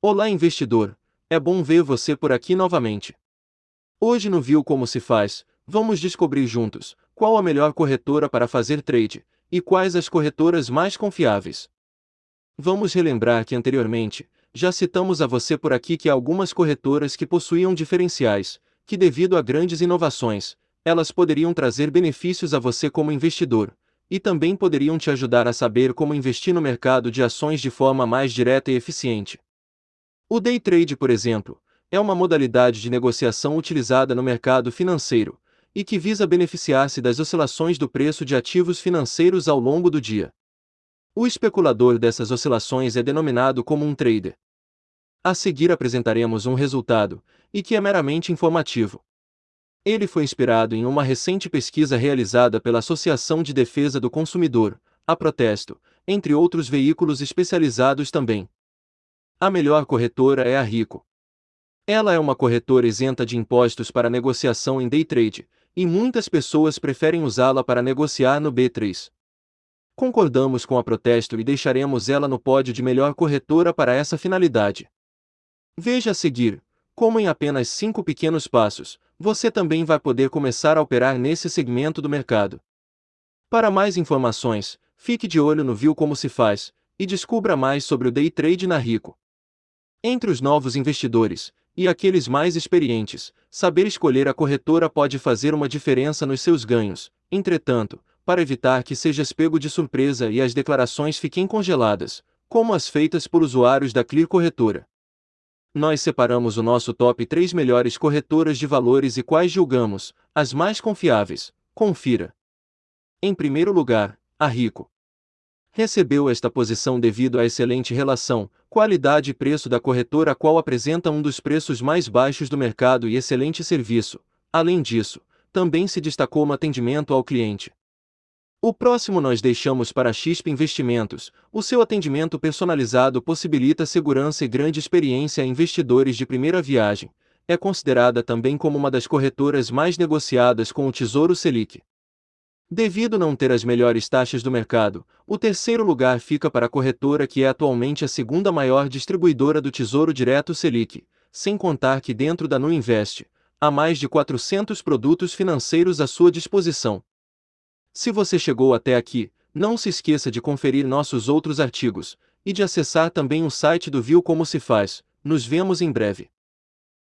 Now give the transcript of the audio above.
Olá investidor, é bom ver você por aqui novamente. Hoje no Viu Como Se Faz, vamos descobrir juntos qual a melhor corretora para fazer trade e quais as corretoras mais confiáveis. Vamos relembrar que anteriormente, já citamos a você por aqui que algumas corretoras que possuíam diferenciais, que devido a grandes inovações, elas poderiam trazer benefícios a você como investidor, e também poderiam te ajudar a saber como investir no mercado de ações de forma mais direta e eficiente. O day trade, por exemplo, é uma modalidade de negociação utilizada no mercado financeiro e que visa beneficiar-se das oscilações do preço de ativos financeiros ao longo do dia. O especulador dessas oscilações é denominado como um trader. A seguir apresentaremos um resultado, e que é meramente informativo. Ele foi inspirado em uma recente pesquisa realizada pela Associação de Defesa do Consumidor, a Protesto, entre outros veículos especializados também. A melhor corretora é a Rico. Ela é uma corretora isenta de impostos para negociação em day trade, e muitas pessoas preferem usá-la para negociar no B3. Concordamos com a protesto e deixaremos ela no pódio de melhor corretora para essa finalidade. Veja a seguir, como em apenas cinco pequenos passos, você também vai poder começar a operar nesse segmento do mercado. Para mais informações, fique de olho no Viu Como Se Faz, e descubra mais sobre o Day Trade na Rico. Entre os novos investidores e aqueles mais experientes, saber escolher a corretora pode fazer uma diferença nos seus ganhos. Entretanto, para evitar que sejas pego de surpresa e as declarações fiquem congeladas, como as feitas por usuários da Clear Corretora. Nós separamos o nosso top 3 melhores corretoras de valores e quais julgamos as mais confiáveis. Confira. Em primeiro lugar, a Rico recebeu esta posição devido à excelente relação, qualidade e preço da corretora a qual apresenta um dos preços mais baixos do mercado e excelente serviço. Além disso, também se destacou no atendimento ao cliente. O próximo nós deixamos para a XP Investimentos. O seu atendimento personalizado possibilita segurança e grande experiência a investidores de primeira viagem. É considerada também como uma das corretoras mais negociadas com o Tesouro Selic. Devido não ter as melhores taxas do mercado, o terceiro lugar fica para a corretora que é atualmente a segunda maior distribuidora do Tesouro Direto Selic, sem contar que dentro da Nu Invest, há mais de 400 produtos financeiros à sua disposição. Se você chegou até aqui, não se esqueça de conferir nossos outros artigos, e de acessar também o site do Viu Como Se Faz. Nos vemos em breve.